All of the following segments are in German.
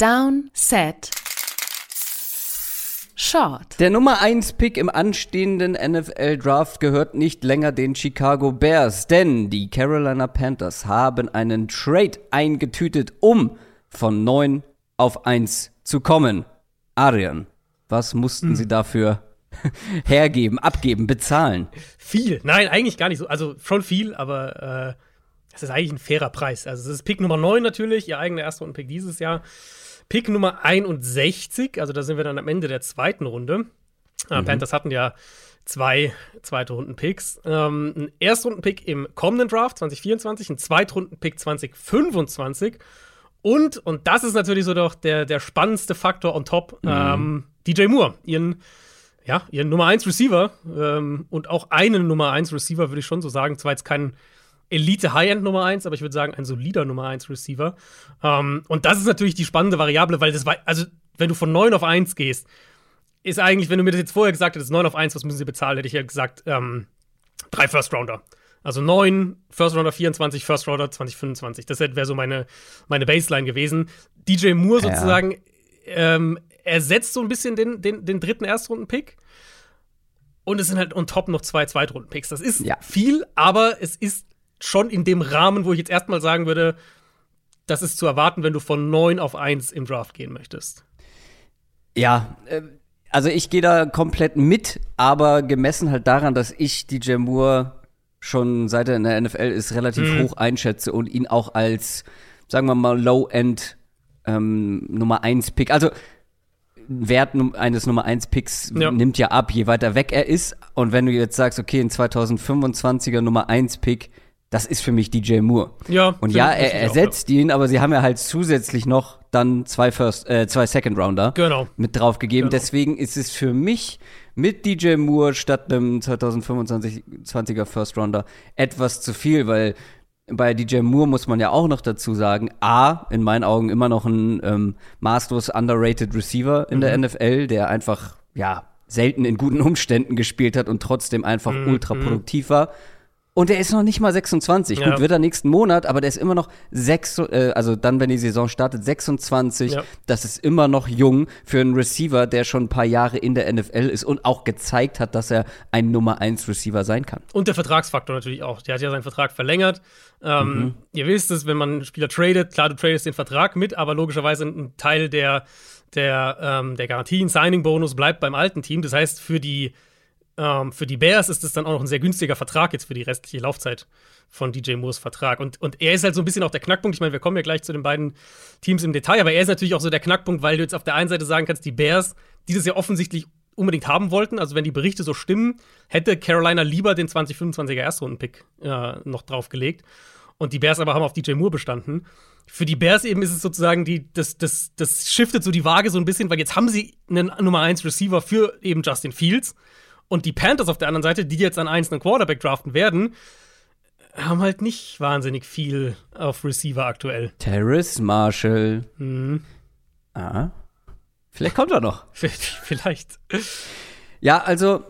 Down, Set, Short. Der Nummer 1 Pick im anstehenden NFL Draft gehört nicht länger den Chicago Bears, denn die Carolina Panthers haben einen Trade eingetütet, um von 9 auf 1 zu kommen. Adrian, was mussten hm. sie dafür hergeben, abgeben, bezahlen? Viel. Nein, eigentlich gar nicht so. Also schon viel, aber äh, das ist eigentlich ein fairer Preis. Also es ist Pick Nummer 9 natürlich, ihr eigener Erstrunden-Pick dieses Jahr. Pick Nummer 61, also da sind wir dann am Ende der zweiten Runde. Äh, mhm. Panthers hatten ja zwei zweite Runden-Picks. Ähm, ein Erstrunden-Pick im kommenden Draft 2024, ein Zweitrunden-Pick 2025 und, und das ist natürlich so doch der, der spannendste Faktor on top, mhm. ähm, DJ Moore, ihren, ja, ihren Nummer 1 Receiver ähm, und auch einen Nummer 1 Receiver, würde ich schon so sagen. Zwar jetzt kein Elite High-End Nummer 1, aber ich würde sagen, ein solider Nummer 1 Receiver. Ähm, und das ist natürlich die spannende Variable, weil das war, also, wenn du von 9 auf 1 gehst, ist eigentlich, wenn du mir das jetzt vorher gesagt hättest, 9 auf 1, was müssen sie bezahlen, hätte ich ja gesagt, ähm, drei First Rounder. Also 9, First Rounder 24, First Rounder 2025. Das wäre so meine, meine Baseline gewesen. DJ Moore ja. sozusagen ähm, ersetzt so ein bisschen den, den, den dritten Erstrunden-Pick. Und es sind halt on top noch zwei Zweitrunden-Picks. Das ist ja. viel, aber es ist schon in dem Rahmen, wo ich jetzt erstmal sagen würde, das ist zu erwarten, wenn du von 9 auf 1 im Draft gehen möchtest. Ja, äh, also ich gehe da komplett mit, aber gemessen halt daran, dass ich DJ Moore schon seit er in der NFL ist, relativ mhm. hoch einschätze und ihn auch als, sagen wir mal, Low-End ähm, Nummer 1 Pick. Also Wert eines Nummer 1 Picks ja. nimmt ja ab, je weiter weg er ist. Und wenn du jetzt sagst, okay, ein 2025er Nummer 1 Pick das ist für mich DJ Moore. Ja. Und ja, er ersetzt auch, ja. ihn, aber sie haben ja halt zusätzlich noch dann zwei First, äh, zwei Second Rounder genau. mit drauf gegeben. Genau. Deswegen ist es für mich mit DJ Moore statt einem 2025er First Rounder etwas zu viel, weil bei DJ Moore muss man ja auch noch dazu sagen, A, in meinen Augen immer noch ein ähm, maßlos underrated Receiver in mhm. der NFL, der einfach, ja, selten in guten Umständen gespielt hat und trotzdem einfach mhm. ultra produktiv war. Und der ist noch nicht mal 26. Ja. Gut, wird er nächsten Monat, aber der ist immer noch sechs, äh, also dann, wenn die Saison startet, 26. Ja. Das ist immer noch jung für einen Receiver, der schon ein paar Jahre in der NFL ist und auch gezeigt hat, dass er ein Nummer 1 Receiver sein kann. Und der Vertragsfaktor natürlich auch. Der hat ja seinen Vertrag verlängert. Ähm, mhm. Ihr wisst es, wenn man einen Spieler tradet, klar, du tradest den Vertrag mit, aber logischerweise ein Teil der, der, ähm, der Garantien, Signing-Bonus bleibt beim alten Team. Das heißt, für die ähm, für die Bears ist es dann auch noch ein sehr günstiger Vertrag jetzt für die restliche Laufzeit von DJ Moores Vertrag. Und, und er ist halt so ein bisschen auch der Knackpunkt. Ich meine, wir kommen ja gleich zu den beiden Teams im Detail, aber er ist natürlich auch so der Knackpunkt, weil du jetzt auf der einen Seite sagen kannst, die Bears dieses Jahr offensichtlich unbedingt haben wollten. Also wenn die Berichte so stimmen, hätte Carolina lieber den 2025er Erstrunden-Pick äh, noch draufgelegt. Und die Bears aber haben auf DJ Moore bestanden. Für die Bears eben ist es sozusagen die, das, das, das shiftet so die Waage so ein bisschen, weil jetzt haben sie einen Nummer 1 Receiver für eben Justin Fields. Und die Panthers auf der anderen Seite, die jetzt an einzelnen Quarterback draften werden, haben halt nicht wahnsinnig viel auf Receiver aktuell. Terrace Marshall. Mhm. Ah. Vielleicht kommt er noch. Vielleicht. Ja, also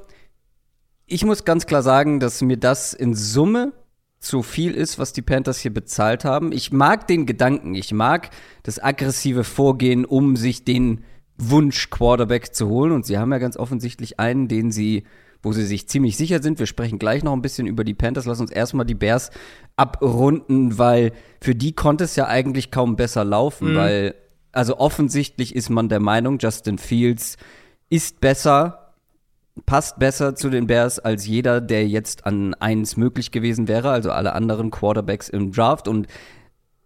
ich muss ganz klar sagen, dass mir das in Summe zu viel ist, was die Panthers hier bezahlt haben. Ich mag den Gedanken, ich mag das aggressive Vorgehen, um sich den Wunsch-Quarterback zu holen. Und sie haben ja ganz offensichtlich einen, den sie, wo sie sich ziemlich sicher sind. Wir sprechen gleich noch ein bisschen über die Panthers. Lass uns erstmal die Bears abrunden, weil für die konnte es ja eigentlich kaum besser laufen, mhm. weil, also offensichtlich ist man der Meinung, Justin Fields ist besser, passt besser zu den Bears als jeder, der jetzt an eins möglich gewesen wäre, also alle anderen Quarterbacks im Draft. Und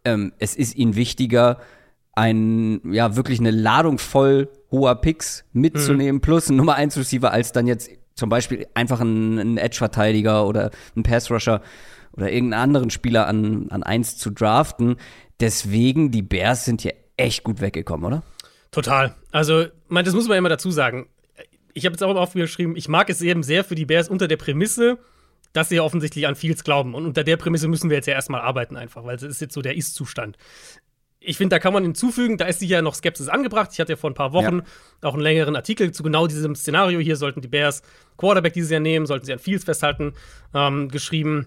ähm, es ist ihnen wichtiger, ein, ja, wirklich eine Ladung voll hoher Picks mitzunehmen, mhm. plus ein Nummer 1 Receiver, als dann jetzt zum Beispiel einfach ein, Edge-Verteidiger oder ein Pass-Rusher oder irgendeinen anderen Spieler an, an 1 zu draften. Deswegen, die Bears sind hier echt gut weggekommen, oder? Total. Also, man, das muss man immer dazu sagen. Ich habe jetzt auch aufgeschrieben, ich mag es eben sehr für die Bears unter der Prämisse, dass sie ja offensichtlich an Fields glauben. Und unter der Prämisse müssen wir jetzt ja erstmal arbeiten, einfach, weil es ist jetzt so der Ist-Zustand ich finde, da kann man hinzufügen, da ist sicher noch Skepsis angebracht. Ich hatte ja vor ein paar Wochen ja. auch einen längeren Artikel zu genau diesem Szenario hier. Sollten die Bears Quarterback dieses Jahr nehmen, sollten sie an Fields festhalten, ähm, geschrieben.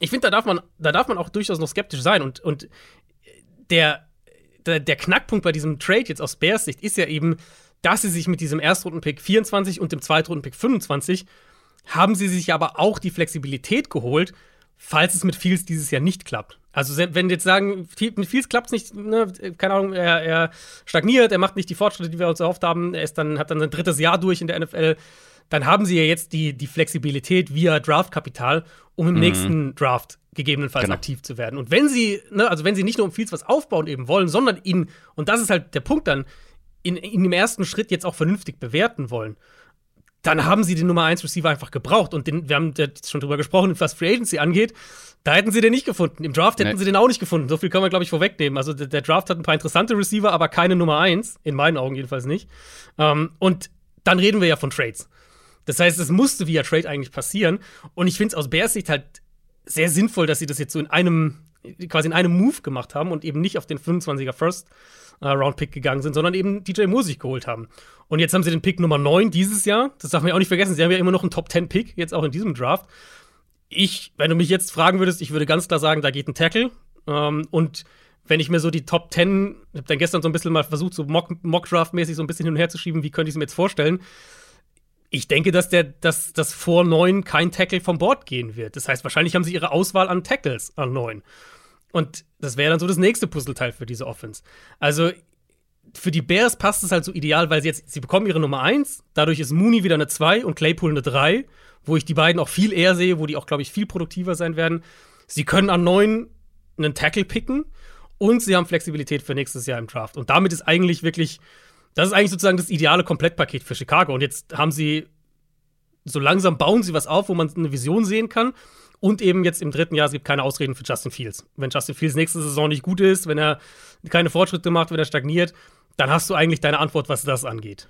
Ich finde, da darf man, da darf man auch durchaus noch skeptisch sein. Und, und der, der, der Knackpunkt bei diesem Trade jetzt aus Bears Sicht ist ja eben, dass sie sich mit diesem Erstrundenpick 24 und dem Zweitrundenpick 25 haben sie sich aber auch die Flexibilität geholt, falls es mit Fields dieses Jahr nicht klappt. Also wenn jetzt sagen, mit Fields klappt es nicht, ne, keine Ahnung, er, er, stagniert, er macht nicht die Fortschritte, die wir uns erhofft haben, er ist dann, hat dann sein drittes Jahr durch in der NFL, dann haben sie ja jetzt die, die Flexibilität via Draftkapital, um im mhm. nächsten Draft gegebenenfalls genau. aktiv zu werden. Und wenn sie, ne, also wenn sie nicht nur um Fields was aufbauen eben wollen, sondern ihn, und das ist halt der Punkt dann, in, in dem ersten Schritt jetzt auch vernünftig bewerten wollen, dann haben sie den Nummer 1 Receiver einfach gebraucht. Und den, wir haben jetzt schon drüber gesprochen, was Free Agency angeht. Da hätten sie den nicht gefunden. Im Draft hätten nee. sie den auch nicht gefunden. So viel können wir, glaube ich, vorwegnehmen. Also der, der, Draft hat ein paar interessante Receiver, aber keine Nummer 1. In meinen Augen jedenfalls nicht. Ähm, und dann reden wir ja von Trades. Das heißt, es musste via Trade eigentlich passieren. Und ich finde es aus Bears Sicht halt sehr sinnvoll, dass sie das jetzt so in einem, quasi in einem Move gemacht haben und eben nicht auf den 25er First äh, Round Pick gegangen sind, sondern eben DJ sich geholt haben. Und jetzt haben sie den Pick Nummer 9 dieses Jahr. Das darf man ja auch nicht vergessen. Sie haben ja immer noch einen Top 10 Pick, jetzt auch in diesem Draft. Ich, wenn du mich jetzt fragen würdest, ich würde ganz klar sagen, da geht ein Tackle. Ähm, und wenn ich mir so die Top 10, ich habe dann gestern so ein bisschen mal versucht, so Mock-Draft-mäßig so ein bisschen hin und her zu schieben, wie könnte ich es mir jetzt vorstellen? Ich denke, dass der, dass das vor 9 kein Tackle vom Board gehen wird. Das heißt, wahrscheinlich haben sie ihre Auswahl an Tackles an 9. Und das wäre dann so das nächste Puzzleteil für diese Offense. Also für die Bears passt es halt so ideal, weil sie jetzt, sie bekommen ihre Nummer 1, dadurch ist Mooney wieder eine 2 und Claypool eine 3, wo ich die beiden auch viel eher sehe, wo die auch, glaube ich, viel produktiver sein werden. Sie können an 9 einen Tackle picken und sie haben Flexibilität für nächstes Jahr im Draft. Und damit ist eigentlich wirklich, das ist eigentlich sozusagen das ideale Komplettpaket für Chicago. Und jetzt haben sie, so langsam bauen sie was auf, wo man eine Vision sehen kann. Und eben jetzt im dritten Jahr, es gibt keine Ausreden für Justin Fields. Wenn Justin Fields nächste Saison nicht gut ist, wenn er keine Fortschritte macht, wenn er stagniert, dann hast du eigentlich deine Antwort, was das angeht.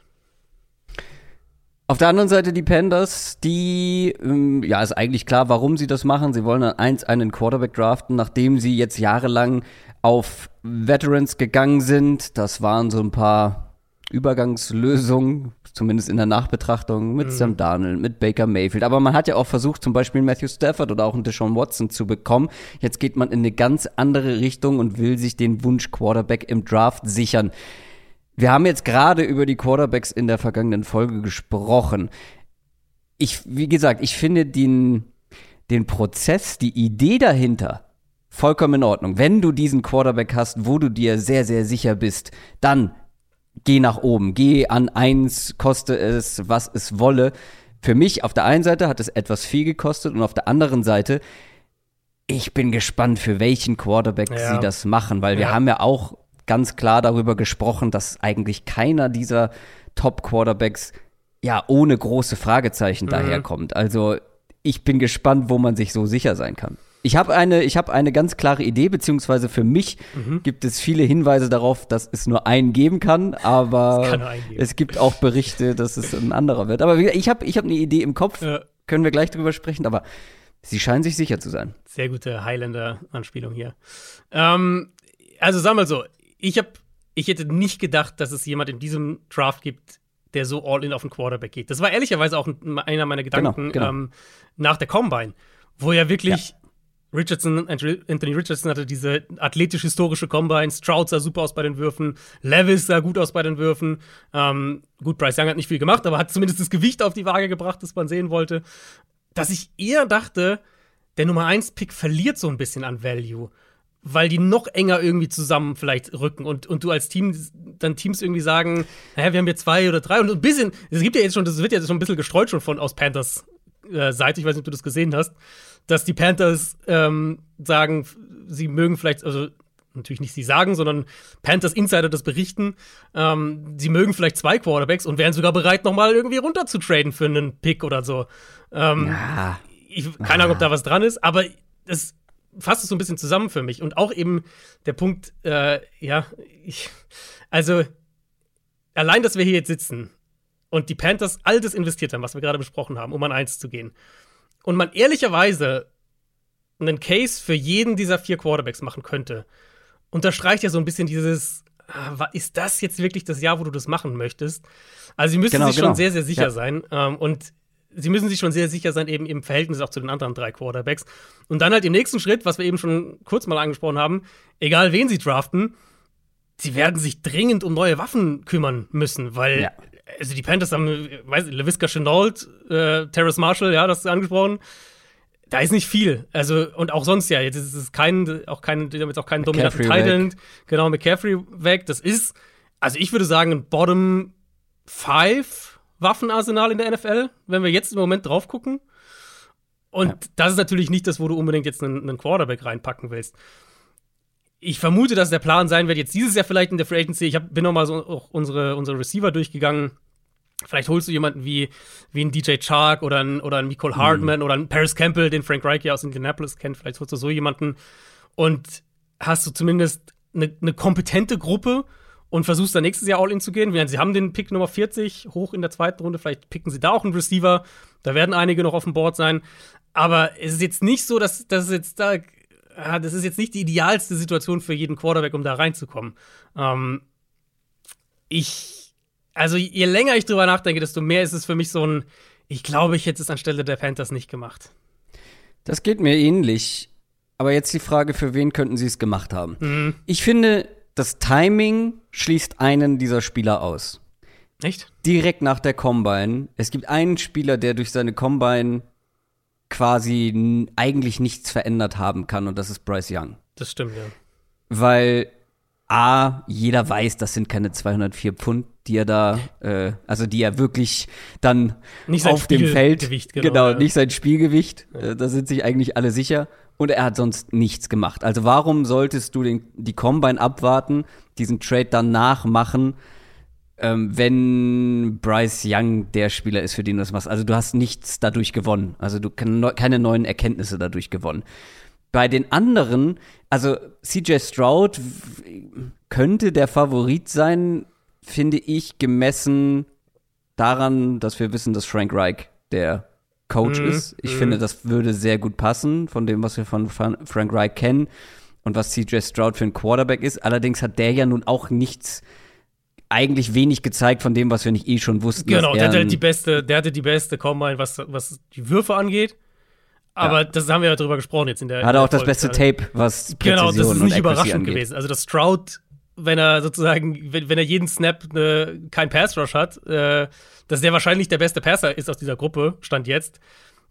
Auf der anderen Seite die Panthers, die, ähm, ja, ist eigentlich klar, warum sie das machen. Sie wollen dann eins einen Quarterback draften, nachdem sie jetzt jahrelang auf Veterans gegangen sind. Das waren so ein paar Übergangslösung, zumindest in der Nachbetrachtung, mit mhm. Sam Darnold, mit Baker Mayfield. Aber man hat ja auch versucht, zum Beispiel Matthew Stafford oder auch einen Deshaun Watson zu bekommen. Jetzt geht man in eine ganz andere Richtung und will sich den Wunsch Quarterback im Draft sichern. Wir haben jetzt gerade über die Quarterbacks in der vergangenen Folge gesprochen. Ich, wie gesagt, ich finde den, den Prozess, die Idee dahinter vollkommen in Ordnung. Wenn du diesen Quarterback hast, wo du dir sehr, sehr sicher bist, dann geh nach oben, geh an eins, koste es, was es wolle. Für mich auf der einen Seite hat es etwas viel gekostet und auf der anderen Seite, ich bin gespannt, für welchen Quarterback ja. sie das machen, weil wir ja. haben ja auch ganz klar darüber gesprochen, dass eigentlich keiner dieser Top-Quarterbacks ja ohne große Fragezeichen mhm. daherkommt. Also ich bin gespannt, wo man sich so sicher sein kann. Ich habe eine, ich habe eine ganz klare Idee, beziehungsweise für mich mhm. gibt es viele Hinweise darauf, dass es nur einen geben kann, aber kann es gibt auch Berichte, dass es ein anderer wird. Aber ich habe, ich habe eine Idee im Kopf, ja. können wir gleich drüber sprechen, aber sie scheinen sich sicher zu sein. Sehr gute Highlander-Anspielung hier. Ähm, also sag mal so, ich habe, ich hätte nicht gedacht, dass es jemand in diesem Draft gibt, der so all in auf den Quarterback geht. Das war ehrlicherweise auch einer meiner genau, Gedanken genau, genau. Ähm, nach der Combine, wo er wirklich ja Richardson, Anthony Richardson hatte diese athletisch-historische Combine. Stroud sah super aus bei den Würfen. Levis sah gut aus bei den Würfen. Ähm, gut, Bryce Young hat nicht viel gemacht, aber hat zumindest das Gewicht auf die Waage gebracht, das man sehen wollte. Dass ich eher dachte, der Nummer 1-Pick verliert so ein bisschen an Value, weil die noch enger irgendwie zusammen vielleicht rücken und, und du als Team dann Teams irgendwie sagen, naja, wir haben hier zwei oder drei und ein bisschen, es gibt ja jetzt schon, das wird ja schon ein bisschen gestreut schon von aus Panthers äh, Seite, ich weiß nicht, ob du das gesehen hast dass die Panthers ähm, sagen, sie mögen vielleicht, also natürlich nicht sie sagen, sondern Panthers Insider das berichten, ähm, sie mögen vielleicht zwei Quarterbacks und wären sogar bereit, nochmal irgendwie runter zu traden für einen Pick oder so. Ähm, ja. ich, keine Ahnung, ob da was dran ist, aber es fasst es so ein bisschen zusammen für mich. Und auch eben der Punkt, äh, ja, ich, also allein, dass wir hier jetzt sitzen und die Panthers all das investiert haben, was wir gerade besprochen haben, um an eins zu gehen und man ehrlicherweise einen Case für jeden dieser vier Quarterbacks machen könnte, unterstreicht ja so ein bisschen dieses, ah, ist das jetzt wirklich das Jahr, wo du das machen möchtest? Also sie müssen genau, sich genau. schon sehr, sehr sicher ja. sein. Ähm, und sie müssen sich schon sehr sicher sein, eben im Verhältnis auch zu den anderen drei Quarterbacks. Und dann halt im nächsten Schritt, was wir eben schon kurz mal angesprochen haben, egal wen sie draften, sie werden sich dringend um neue Waffen kümmern müssen, weil Ja. Also die Panthers haben, weiß ich, LaVisca Chenault, äh, Terrace Marshall, ja, das ist angesprochen. Da ist nicht viel. Also, und auch sonst ja, jetzt ist es kein, auch kein, damit auch kein dominanten Titan. Genau, McCaffrey weg. Das ist, also ich würde sagen, ein Bottom 5 Waffenarsenal in der NFL, wenn wir jetzt im Moment drauf gucken. Und Ja. das ist natürlich nicht das, wo du unbedingt jetzt einen, einen Quarterback reinpacken willst. Ich vermute, dass der Plan sein wird, jetzt dieses Jahr vielleicht in der Free Agency. Ich hab, bin noch mal so auch unsere, unsere Receiver durchgegangen. Vielleicht holst du jemanden wie, wie einen DJ Chark oder einen, oder einen Nicole Hardman oder einen Paris Campbell, den Frank Reich ja aus Indianapolis kennt. Vielleicht holst du so jemanden und hast du zumindest eine, eine kompetente Gruppe und versuchst dann nächstes Jahr All-In zu gehen. Sie haben den Pick Nummer 40 hoch in der zweiten Runde. Vielleicht picken sie da auch einen Receiver. Da werden einige noch auf dem Board sein. Aber es ist jetzt nicht so, dass das jetzt da. Ja, Das ist jetzt nicht die idealste Situation für jeden Quarterback, um da reinzukommen. Ähm, ich, also je länger ich drüber nachdenke, desto mehr ist es für mich so ein, ich glaube, ich hätte es anstelle der Panthers nicht gemacht. Das geht mir ähnlich. Aber jetzt die Frage, für wen könnten sie es gemacht haben? Mhm. Ich finde, das Timing schließt einen dieser Spieler aus. Echt? Direkt nach der Combine. Es gibt einen Spieler, der durch seine Combine quasi eigentlich nichts verändert haben kann, und das ist Bryce Young. Das stimmt, ja. Weil A, jeder weiß, das sind keine 204 Pfund, die er da, äh, also die er wirklich dann Nicht auf dem Feld, Spielgewicht, genau, genau, ja. nicht sein Spielgewicht, äh, da sind sich eigentlich alle sicher. Und er hat sonst nichts gemacht. Also warum solltest du den, die Combine abwarten, diesen Trade danach machen, ähm, wenn Bryce Young der Spieler ist, für den du das machst? Also du hast nichts dadurch gewonnen. Also du keine neuen Erkenntnisse dadurch gewonnen. Bei den anderen, also CJ Stroud könnte der Favorit sein, finde ich, gemessen daran, dass wir wissen, dass Frank Reich der Coach Mhm, ist. Ich mhm. finde, das würde sehr gut passen von dem, was wir von Fran- Frank Reich kennen und was CJ Stroud für ein Quarterback ist. Allerdings hat der ja nun auch nichts, eigentlich wenig gezeigt von dem, was wir nicht eh schon wussten. Genau, der er hatte halt die beste, der hatte die beste Combine, was, was die Würfe angeht. Aber das haben wir ja drüber gesprochen jetzt in der. hat er auch das beste. Tape, was Präzision Genau, das ist nicht überraschend angeht. gewesen. Also, dass Stroud, wenn er sozusagen, wenn, wenn er jeden Snap ne, kein Pass Rush hat, äh, dass der wahrscheinlich der beste Passer ist aus dieser Gruppe, stand jetzt.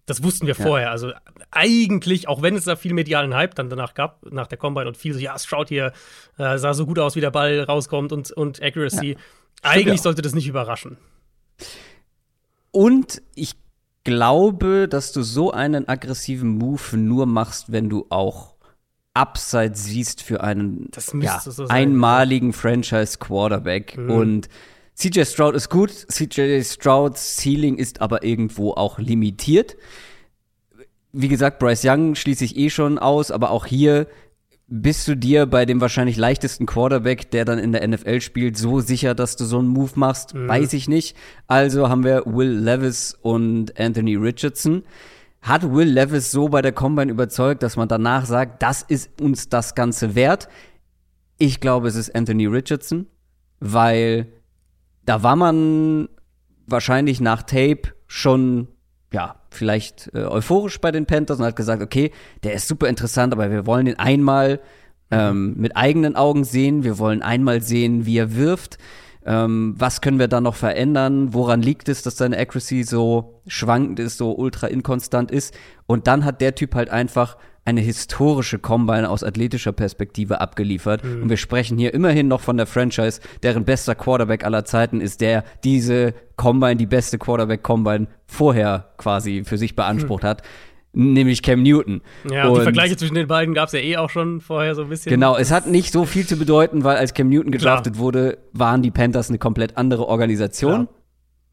Das wussten wir Ja. vorher. Also eigentlich, auch wenn es da viel medialen Hype dann danach gab, nach der Combine und viel so, ja, Stroud hier äh, sah so gut aus, wie der Ball rauskommt und, und Accuracy. Eigentlich ja. sollte das nicht überraschen. Und ich glaube, dass du so einen aggressiven Move nur machst, wenn du auch Upside siehst für einen ja, so einmaligen Franchise-Quarterback. Mhm. Und CJ Stroud ist gut, CJ Strouds Ceiling ist aber irgendwo auch limitiert. Wie gesagt, Bryce Young schließe ich eh schon aus, aber auch hier bist du dir bei dem wahrscheinlich leichtesten Quarterback, der dann in der NFL spielt, so sicher, dass du so einen Move machst? Mhm. Weiß ich nicht. Also haben wir Will Levis und Anthony Richardson. Hat Will Levis so bei der Combine überzeugt, dass man danach sagt, das ist uns das Ganze wert? Ich glaube, es ist Anthony Richardson, weil da war man wahrscheinlich nach Tape schon, ja, vielleicht äh, euphorisch bei den Panthers und hat gesagt, okay, der ist super interessant, aber wir wollen ihn einmal ähm, mit eigenen Augen sehen, wir wollen einmal sehen, wie er wirft. Ähm, was können wir da noch verändern? Woran liegt es, dass seine Accuracy so schwankend ist, so ultra inkonstant ist? Und dann hat der Typ halt einfach eine historische Combine aus athletischer Perspektive abgeliefert. Und wir sprechen hier immerhin noch von der Franchise, deren bester Quarterback aller Zeiten ist, der diese Combine, die beste Quarterback-Combine vorher quasi für sich beansprucht hat, nämlich Cam Newton. Ja, und die Vergleiche zwischen den beiden gab es ja eh auch schon vorher so ein bisschen. Genau, es hat nicht so viel zu bedeuten, weil als Cam Newton gedraftet wurde, waren die Panthers eine komplett andere Organisation, Klar.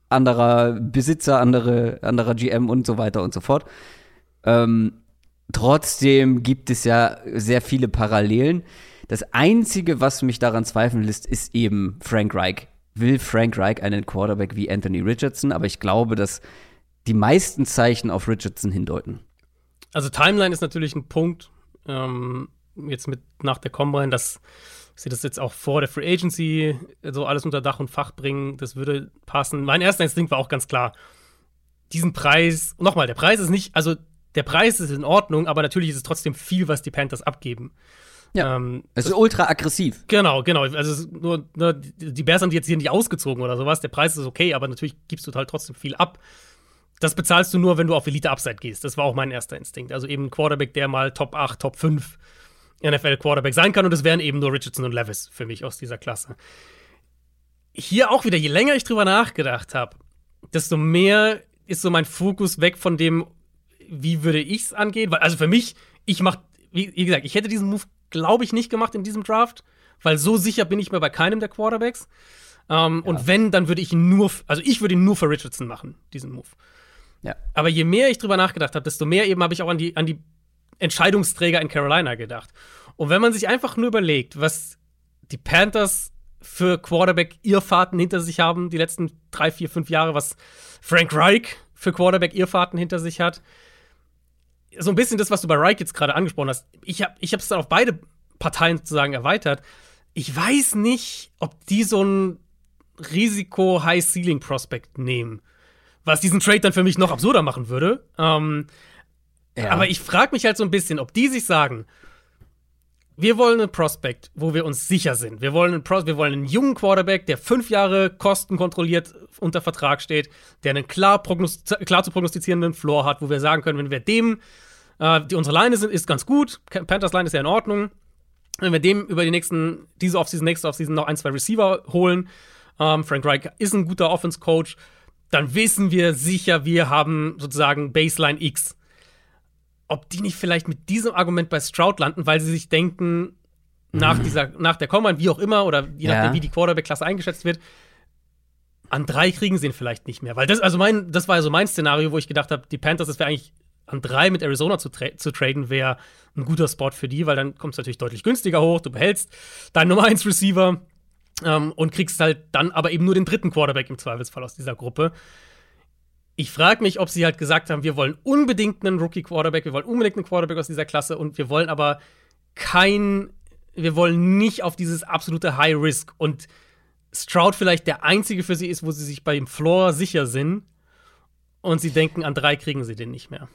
anderer Besitzer, andere, anderer GM und so weiter und so fort. Ähm, trotzdem gibt es ja sehr viele Parallelen. Das Einzige, was mich daran zweifeln lässt, ist eben Frank Reich. Will Frank Reich einen Quarterback wie Anthony Richardson? Aber ich glaube, dass die meisten Zeichen auf Richardson hindeuten. Also Timeline ist natürlich ein Punkt, ähm, jetzt mit nach der Combine, dass sie das jetzt auch vor der Free Agency so alles unter Dach und Fach bringen, das würde passen. Mein erster Instinkt war auch ganz klar, diesen Preis, nochmal, der Preis ist nicht, also der Preis ist in Ordnung, aber natürlich ist es trotzdem viel, was die Panthers abgeben. Ja, ähm, es ist ultra aggressiv. Genau, genau. Also nur, nur die Bears haben die jetzt hier nicht ausgezogen oder sowas. Der Preis ist okay, aber natürlich gibst du halt trotzdem viel ab. Das bezahlst du nur, wenn du auf Elite Upside gehst. Das war auch mein erster Instinkt. Also eben ein Quarterback, der mal Top 8, Top 5 NFL Quarterback sein kann. Und das wären eben nur Richardson und Levis für mich aus dieser Klasse. Hier auch wieder, je länger ich drüber nachgedacht habe, desto mehr ist so mein Fokus weg von dem, wie würde ich es angehen. Weil, also für mich, ich mach, wie, wie gesagt, ich hätte diesen Move glaube ich, nicht gemacht in diesem Draft, weil so sicher bin ich mir bei keinem der Quarterbacks. Ähm, ja. Und wenn, dann würde ich ihn nur, also ich würde ihn nur für Richardson machen, diesen Move. Ja. Aber je mehr ich drüber nachgedacht habe, desto mehr eben habe ich auch an die, an die Entscheidungsträger in Carolina gedacht. Und wenn man sich einfach nur überlegt, was die Panthers für Quarterback-Irrfahrten hinter sich haben, die letzten drei, vier, fünf Jahre, was Frank Reich für Quarterback-Irrfahrten hinter sich hat, so ein bisschen das, was du bei Reich jetzt gerade angesprochen hast. Ich habe ich es dann auf beide Parteien sozusagen erweitert. Ich weiß nicht, ob die so ein Risiko-High-Ceiling-Prospect nehmen. Was diesen Trade dann für mich noch absurder machen würde. Ähm, ja. Aber ich frage mich halt so ein bisschen, ob die sich sagen, wir wollen einen Prospect, wo wir uns sicher sind. Wir wollen einen, Pros wir wollen einen jungen Quarterback, der fünf Jahre kostenkontrolliert unter Vertrag steht, der einen klar, klar zu prognostizierenden Floor hat, wo wir sagen können, wenn wir dem, äh, die unsere Line sind, ist ganz gut, Panthers Line ist ja in Ordnung, wenn wir dem über die nächsten, diese Offseason, nächste Offseason noch ein, zwei Receiver holen, ähm, Frank Reich ist ein guter Offense-Coach, dann wissen wir sicher, wir haben sozusagen Baseline X ob die nicht vielleicht mit diesem Argument bei Stroud landen, weil sie sich denken, nach mhm. dieser, nach der Combine, wie auch immer, oder je nachdem, ja. wie die Quarterback-Klasse eingeschätzt wird, an drei kriegen sie ihn vielleicht nicht mehr. Weil das, also mein, das war ja so mein Szenario, wo ich gedacht habe, die Panthers, das wäre eigentlich an drei mit Arizona zu, tra zu traden, wäre ein guter Spot für die, weil dann kommst du natürlich deutlich günstiger hoch, du behältst deinen Nummer 1 Receiver ähm, und kriegst halt dann aber eben nur den dritten Quarterback im Zweifelsfall aus dieser Gruppe. Ich frage mich, ob sie halt gesagt haben, wir wollen unbedingt einen Rookie-Quarterback, wir wollen unbedingt einen Quarterback aus dieser Klasse und wir wollen aber kein, wir wollen nicht auf dieses absolute High Risk und Stroud vielleicht der einzige für sie ist, wo sie sich bei dem Floor sicher sind und sie denken, an drei kriegen sie den nicht mehr.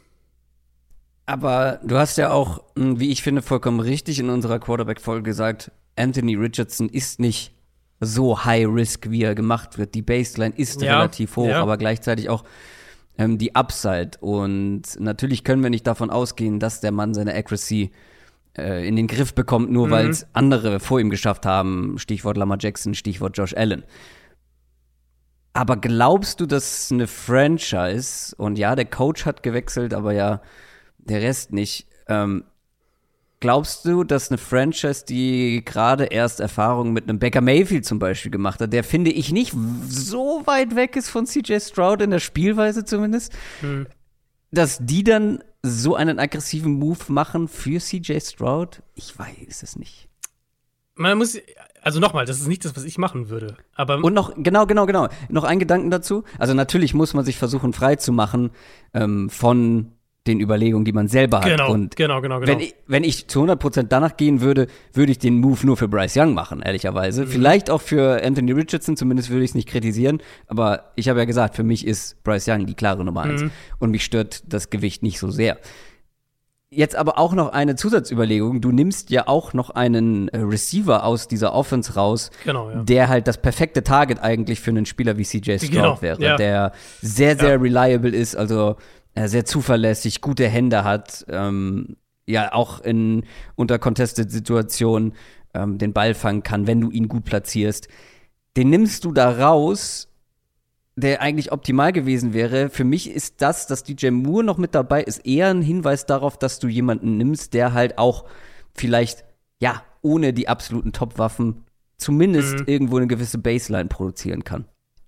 Aber du hast ja auch, hm, wie ich finde, vollkommen richtig in unserer Quarterback-Folge gesagt, Anthony Richardson ist nicht so high risk, wie er gemacht wird. Die Baseline ist ja, relativ hoch, ja. aber gleichzeitig auch ähm, die Upside. Und natürlich können wir nicht davon ausgehen, dass der Mann seine Accuracy äh, in den Griff bekommt, nur mhm. weil es andere vor ihm geschafft haben. Stichwort Lamar Jackson, Stichwort Josh Allen. Aber glaubst du, dass eine Franchise, und ja, der Coach hat gewechselt, aber ja, der Rest nicht, ähm, Glaubst du, dass eine Franchise, die gerade erst Erfahrungen mit einem Baker Mayfield zum Beispiel gemacht hat, der finde ich nicht so weit weg ist von CJ Stroud in der Spielweise zumindest, hm. dass die dann so einen aggressiven Move machen für CJ Stroud? Ich weiß es nicht. Man muss, also nochmal, das ist nicht das, was ich machen würde. Aber und noch, genau, genau, genau. Noch ein Gedanken dazu. Also natürlich muss man sich versuchen, frei zu machen ähm, von den Überlegungen, die man selber hat. Genau, und genau, genau, genau. Wenn ich, wenn ich zu 100% danach gehen würde, würde ich den Move nur für Bryce Young machen, ehrlicherweise. Mhm. Vielleicht auch für Anthony Richardson, zumindest würde ich es nicht kritisieren. Aber ich habe ja gesagt, für mich ist Bryce Young die klare Nummer eins. Mhm. Und mich stört das Gewicht nicht so sehr. Jetzt aber auch noch eine Zusatzüberlegung. Du nimmst ja auch noch einen äh, Receiver aus dieser Offense raus, genau, ja. der halt das perfekte Target eigentlich für einen Spieler wie CJ Stroud genau, wäre, ja. der sehr, sehr ja. reliable ist. Also sehr zuverlässig, gute Hände hat, ähm, ja auch in unter contested Situationen ähm, den Ball fangen kann, wenn du ihn gut platzierst. Den nimmst du da raus, der eigentlich optimal gewesen wäre. Für mich ist das, dass DJ Moore noch mit dabei ist, eher ein Hinweis darauf, dass du jemanden nimmst, der halt auch vielleicht, ja, ohne die absoluten Top-Waffen zumindest mhm. irgendwo eine gewisse Baseline produzieren kann.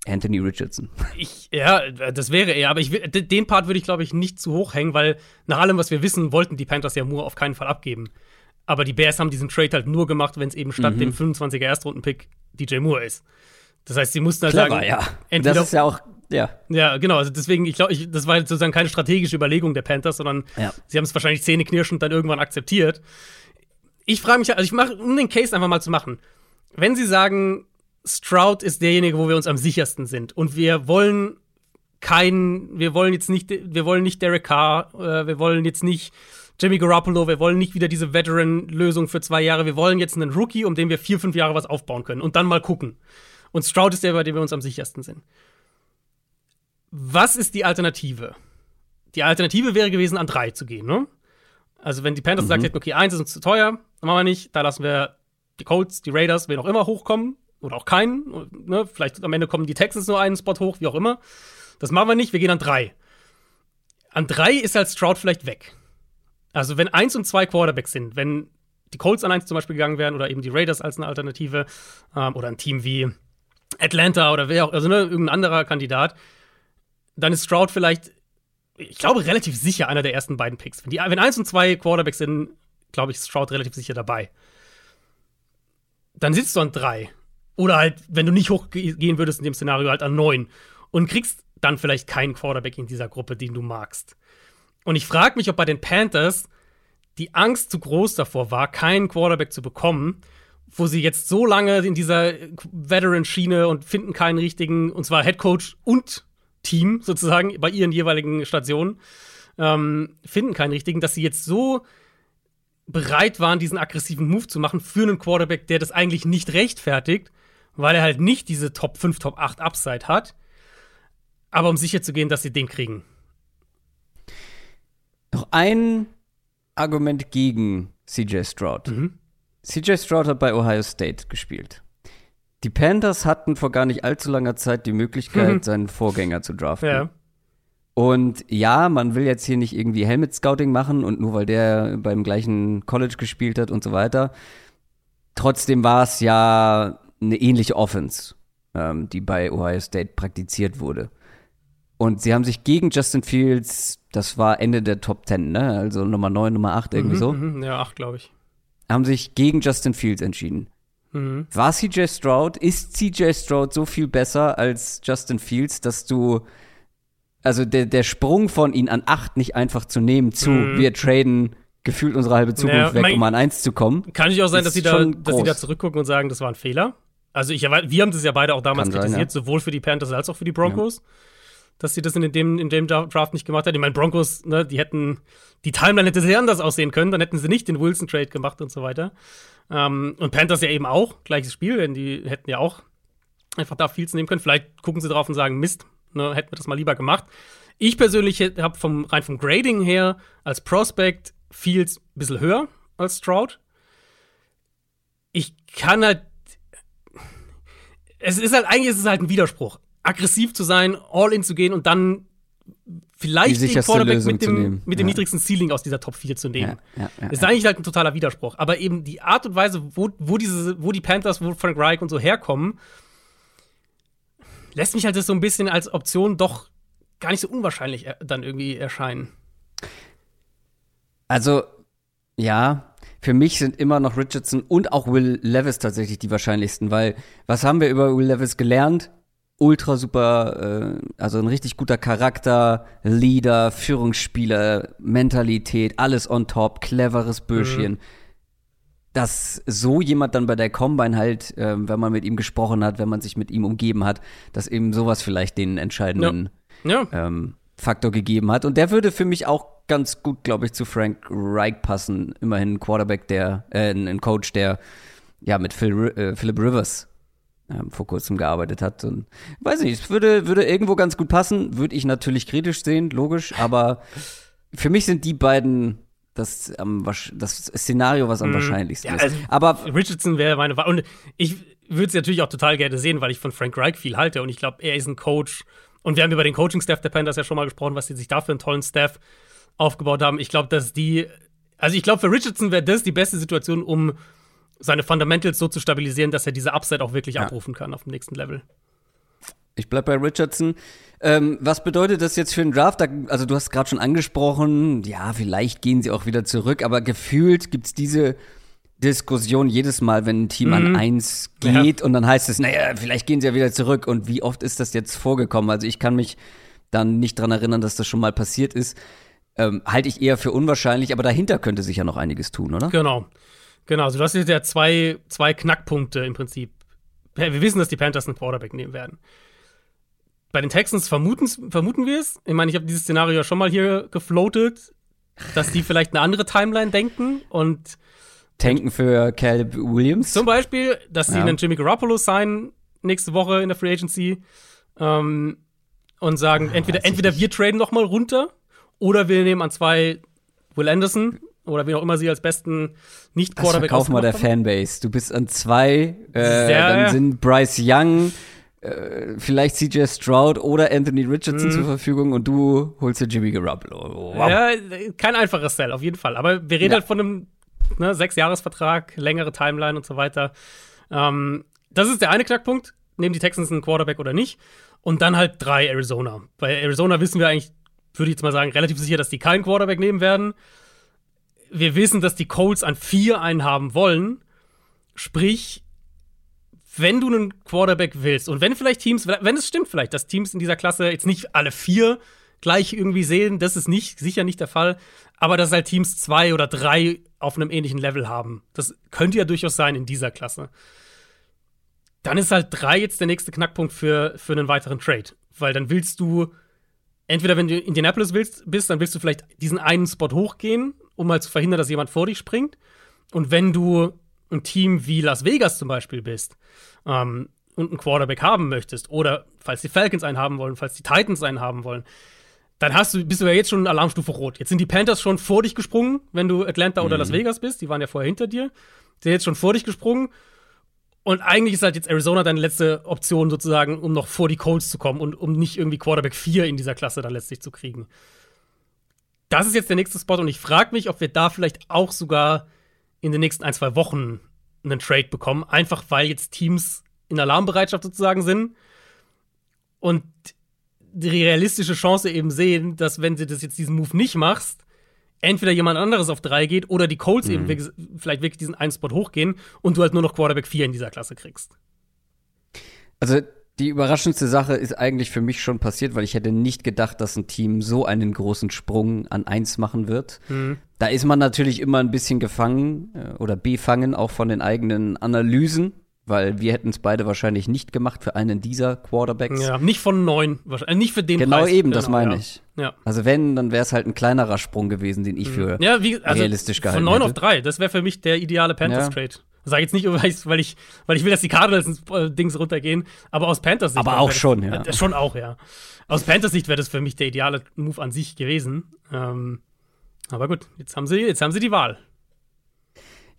Anthony Richardson. Ich, ja, das wäre er, aber ich, den Part würde ich, glaube ich, nicht zu hoch hängen, weil nach allem, was wir wissen, wollten die Panthers ja Moore auf keinen Fall abgeben. Aber die Bears haben diesen Trade halt nur gemacht, wenn es eben statt mhm. dem 25er Erstrunden-Pick DJ Moore ist. Das heißt, sie mussten halt Clever, sagen, ja. Entweder, das ist ja auch, ja. Ja, genau. Also deswegen, ich glaube, das war sozusagen keine strategische Überlegung der Panthers, sondern ja. sie haben es wahrscheinlich zähneknirschend dann irgendwann akzeptiert. Ich frage mich, also ich mache, um den Case einfach mal zu machen, wenn sie sagen, Stroud ist derjenige, wo wir uns am sichersten sind. Und wir wollen keinen, wir wollen jetzt nicht, wir wollen nicht Derek Carr, äh, wir wollen jetzt nicht Jimmy Garoppolo, wir wollen nicht wieder diese Veteran-Lösung für zwei Jahre, wir wollen jetzt einen Rookie, um den wir vier, fünf Jahre was aufbauen können und dann mal gucken. Und Stroud ist der, bei dem wir uns am sichersten sind. Was ist die Alternative? Die Alternative wäre gewesen, an drei zu gehen, ne? Also, wenn die Panthers mhm. hätten, okay, eins ist uns zu teuer, machen wir nicht, da lassen wir die Colts, die Raiders, wen auch immer hochkommen, oder auch keinen, ne? Vielleicht am Ende kommen die Texans nur einen Spot hoch, wie auch immer. Das machen wir nicht, wir gehen an drei. An drei ist halt Stroud vielleicht weg. Also, wenn eins und zwei Quarterbacks sind, wenn die Colts an eins zum Beispiel gegangen wären oder eben die Raiders als eine Alternative ähm, oder ein Team wie Atlanta oder wer auch, also ne, irgendein anderer Kandidat, dann ist Stroud vielleicht, ich glaube, relativ sicher einer der ersten beiden Picks. Wenn, die, wenn eins und zwei Quarterbacks sind, glaube ich, ist Stroud relativ sicher dabei. Dann sitzt du an drei. Oder halt, wenn du nicht hochgehen würdest in dem Szenario, halt an neun. Und kriegst dann vielleicht keinen Quarterback in dieser Gruppe, den du magst. Und ich frage mich, ob bei den Panthers die Angst zu groß davor war, keinen Quarterback zu bekommen, wo sie jetzt so lange in dieser Veteran-Schiene und finden keinen richtigen, und zwar Head Coach und Team sozusagen bei ihren jeweiligen Stationen, ähm, finden keinen richtigen, dass sie jetzt so bereit waren, diesen aggressiven Move zu machen für einen Quarterback, der das eigentlich nicht rechtfertigt, weil er halt nicht diese Top 5, Top 8 Upside hat, aber um sicher zu gehen, dass sie den kriegen. Noch ein Argument gegen CJ Stroud. Mhm. CJ Stroud hat bei Ohio State gespielt. Die Panthers hatten vor gar nicht allzu langer Zeit die Möglichkeit, mhm. seinen Vorgänger zu draften. Ja. Und ja, man will jetzt hier nicht irgendwie Helmet Scouting machen und nur weil der beim gleichen College gespielt hat und so weiter. Trotzdem war es ja eine ähnliche Offense, ähm, die bei Ohio State praktiziert wurde. Und sie haben sich gegen Justin Fields, das war Ende der Top 10, ne? Also Nummer 9, Nummer 8, irgendwie mhm, so. Mhm, ja, 8, glaube ich. Haben sich gegen Justin Fields entschieden. Mhm. War CJ Stroud, ist CJ Stroud so viel besser als Justin Fields, dass du, also der, der Sprung von ihm an 8 nicht einfach zu nehmen zu, mhm. wir traden gefühlt unsere halbe Zukunft naja, weg, um an 1 zu kommen. Kann ich auch sein, dass sie, da, dass sie da zurückgucken und sagen, das war ein Fehler? Also ich, wir haben das ja beide auch damals Kann kritisiert, sein, ja. sowohl für die Panthers als auch für die Broncos. Ja dass sie das in dem, in dem Draft nicht gemacht hat. Ich meine, Broncos, ne, die hätten, die Timeline hätte sehr anders aussehen können, dann hätten sie nicht den Wilson-Trade gemacht und so weiter. Ähm, und Panthers ja eben auch, gleiches Spiel, denn die hätten ja auch einfach da viel zu nehmen können. Vielleicht gucken sie drauf und sagen, Mist, ne, hätten wir das mal lieber gemacht. Ich persönlich habe vom, rein vom Grading her als Prospect Fields ein bisschen höher als Stroud. Ich kann halt. Es ist halt, eigentlich ist es halt ein Widerspruch aggressiv zu sein, all in zu gehen und dann vielleicht den Quarterback mit dem, mit dem ja. niedrigsten Ceiling aus dieser Top 4 zu nehmen. Ja, ja, ist eigentlich halt ein totaler Widerspruch. Aber eben die Art und Weise, wo, wo, diese, wo die Panthers, wo Frank Reich und so herkommen, lässt mich halt das so ein bisschen als Option doch gar nicht so unwahrscheinlich dann irgendwie erscheinen. Also, ja, für mich sind immer noch Richardson und auch Will Levis tatsächlich die wahrscheinlichsten, weil was haben wir über Will Levis gelernt? ultra super, äh, also ein richtig guter Charakter, Leader, Führungsspieler, Mentalität, alles on top, cleveres Böschchen. Mhm. Dass so jemand dann bei der Combine halt, äh, wenn man mit ihm gesprochen hat, wenn man sich mit ihm umgeben hat, dass eben sowas vielleicht den entscheidenden ja. Ja. Ähm, Faktor gegeben hat. Und der würde für mich auch ganz gut, glaube ich, zu Frank Reich passen. Immerhin ein Quarterback, der, äh, ein Coach, der ja mit Phil, äh, Philip Rivers ähm, vor kurzem gearbeitet hat. Und weiß nicht, es würde, würde irgendwo ganz gut passen. Würde ich natürlich kritisch sehen, logisch, aber für mich sind die beiden das, ähm, das Szenario, was am mm, wahrscheinlichsten ja, also ist. Aber Richardson wäre meine Wahl. Und ich würde es natürlich auch total gerne sehen, weil ich von Frank Reich viel halte und ich glaube, er ist ein Coach. Und wir haben über den Coaching-Staff der Panthers ja schon mal gesprochen, was sie sich da für einen tollen Staff aufgebaut haben. Ich glaube, dass die, also ich glaube, für Richardson wäre das die beste Situation, um seine Fundamentals so zu stabilisieren, dass er diese Upside auch wirklich ja. abrufen kann auf dem nächsten Level. Ich bleib bei Richardson. Ähm, was bedeutet das jetzt für einen Draft? Also du hast gerade schon angesprochen, ja, vielleicht gehen sie auch wieder zurück, aber gefühlt gibt es diese Diskussion jedes Mal, wenn ein Team mhm. an eins geht ja. und dann heißt es, naja, vielleicht gehen sie ja wieder zurück. Und wie oft ist das jetzt vorgekommen? Also ich kann mich dann nicht dran erinnern, dass das schon mal passiert ist. Ähm, halte ich eher für unwahrscheinlich, aber dahinter könnte sich ja noch einiges tun, oder? Genau. Genau, also du hast jetzt ja zwei, zwei Knackpunkte im Prinzip. Wir wissen, dass die Panthers einen Quarterback nehmen werden. Bei den Texans vermuten, vermuten wir es. Ich meine, ich habe dieses Szenario ja schon mal hier gefloatet. dass die vielleicht eine andere Timeline denken und tanken für Caleb Williams. Zum Beispiel, dass sie ja. einen Jimmy Garoppolo signen nächste Woche in der Free Agency ähm, und sagen, ah, entweder, entweder wir traden noch mal runter oder wir nehmen an zwei Will Anderson oder wie auch immer sie als besten Nicht-Quarterback Kauf mal der Fanbase. Du bist an zwei, äh, ja, dann ja. sind Bryce Young, äh, vielleicht CJ Stroud oder Anthony Richardson mhm. zur Verfügung und du holst dir Jimmy Garoppolo. Wow. Ja, kein einfaches Sell, auf jeden Fall. Aber wir reden ja. halt von einem ne, Sechs-Jahres-Vertrag, längere Timeline und so weiter. Ähm, das ist der eine Knackpunkt. Nehmen die Texans einen Quarterback oder nicht? Und dann halt drei Arizona. Bei Arizona wissen wir eigentlich, würde ich jetzt mal sagen, relativ sicher, dass die keinen Quarterback nehmen werden. Wir wissen, dass die Colts an vier einen haben wollen. Sprich, wenn du einen Quarterback willst und wenn vielleicht Teams, wenn es stimmt vielleicht, dass Teams in dieser Klasse jetzt nicht alle vier gleich irgendwie sehen, das ist nicht, sicher nicht der Fall, aber dass halt Teams zwei oder drei auf einem ähnlichen Level haben. Das könnte ja durchaus sein in dieser Klasse. Dann ist halt drei jetzt der nächste Knackpunkt für, für einen weiteren Trade. Weil dann willst du, entweder wenn du in Indianapolis willst, bist, dann willst du vielleicht diesen einen Spot hochgehen, um mal zu verhindern, dass jemand vor dich springt. Und wenn du ein Team wie Las Vegas zum Beispiel bist ähm, und einen Quarterback haben möchtest, oder falls die Falcons einen haben wollen, falls die Titans einen haben wollen, dann hast du, bist du ja jetzt schon Alarmstufe rot. Jetzt sind die Panthers schon vor dich gesprungen, wenn du Atlanta mhm. oder Las Vegas bist. Die waren ja vorher hinter dir. Die sind jetzt schon vor dich gesprungen. Und eigentlich ist halt jetzt Arizona deine letzte Option sozusagen, um noch vor die Colts zu kommen und um nicht irgendwie Quarterback 4 in dieser Klasse dann letztlich zu kriegen. Das ist jetzt der nächste Spot und ich frage mich, ob wir da vielleicht auch sogar in den nächsten ein, zwei Wochen einen Trade bekommen. Einfach weil jetzt Teams in Alarmbereitschaft sozusagen sind. Und die realistische Chance eben sehen, dass wenn du das jetzt diesen Move nicht machst, entweder jemand anderes auf drei geht oder die Colts mhm. eben vielleicht wirklich diesen einen Spot hochgehen und du halt nur noch Quarterback 4 in dieser Klasse kriegst. Also die überraschendste Sache ist eigentlich für mich schon passiert, weil ich hätte nicht gedacht, dass ein Team so einen großen Sprung an eins machen wird. Mhm. Da ist man natürlich immer ein bisschen gefangen äh, oder befangen, auch von den eigenen Analysen weil wir hätten es beide wahrscheinlich nicht gemacht für einen dieser Quarterbacks. Ja, nicht von neun, äh, nicht für den Genau Preis. eben, das genau, meine ja. ich. Ja. Also wenn, dann wäre es halt ein kleinerer Sprung gewesen, den ich mhm. für ja, wie, also realistisch gehalten hätte. Von neun auf drei, das wäre für mich der ideale Panthers-Trade. Ja. Sag jetzt nicht, weil ich, weil ich will, dass die Cardinals ins äh, Dings runtergehen, aber aus Panthers Sicht. Aber auch schon, ja. Äh, schon auch, ja. Aus Panthers Sicht wäre das für mich der ideale Move an sich gewesen. Ähm, aber gut, jetzt haben sie, jetzt haben sie die Wahl.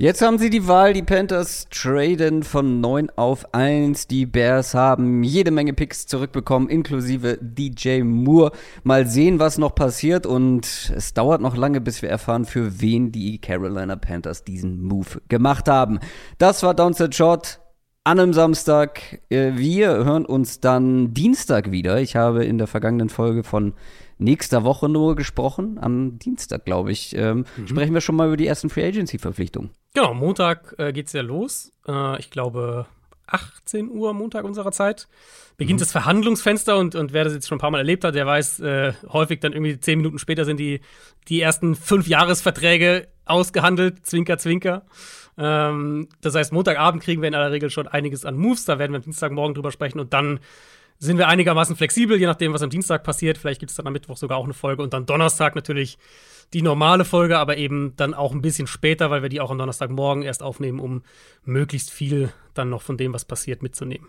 Jetzt haben sie die Wahl, die Panthers traden von 9 auf 1. Die Bears haben jede Menge Picks zurückbekommen, inklusive DJ Moore. Mal sehen, was noch passiert und es dauert noch lange, bis wir erfahren, für wen die Carolina Panthers diesen Move gemacht haben. Das war Downset Short an einem Samstag. Äh, wir hören uns dann Dienstag wieder. Ich habe in der vergangenen Folge von nächster Woche nur gesprochen. Am Dienstag, glaube ich, ähm, mhm. sprechen wir schon mal über die ersten Free Agency-Verpflichtungen. Genau, Montag äh, es ja los. Äh, ich glaube, 18 Uhr Montag unserer Zeit beginnt mhm. das Verhandlungsfenster und, und wer das jetzt schon ein paar Mal erlebt hat, der weiß, äh, häufig dann irgendwie zehn Minuten später sind die, die ersten fünf Jahresverträge ausgehandelt, Zwinker, Zwinker. Ähm, das heißt, Montagabend kriegen wir in aller Regel schon einiges an Moves, da werden wir am Dienstagmorgen drüber sprechen und dann sind wir einigermaßen flexibel, je nachdem, was am Dienstag passiert. Vielleicht gibt es dann am Mittwoch sogar auch eine Folge und dann Donnerstag natürlich die normale Folge, aber eben dann auch ein bisschen später, weil wir die auch am Donnerstagmorgen erst aufnehmen, um möglichst viel dann noch von dem, was passiert, mitzunehmen.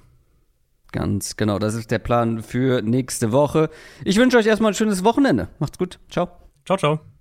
Ganz genau, das ist der Plan für nächste Woche. Ich wünsche euch erstmal ein schönes Wochenende. Macht's gut. Ciao. Ciao, ciao.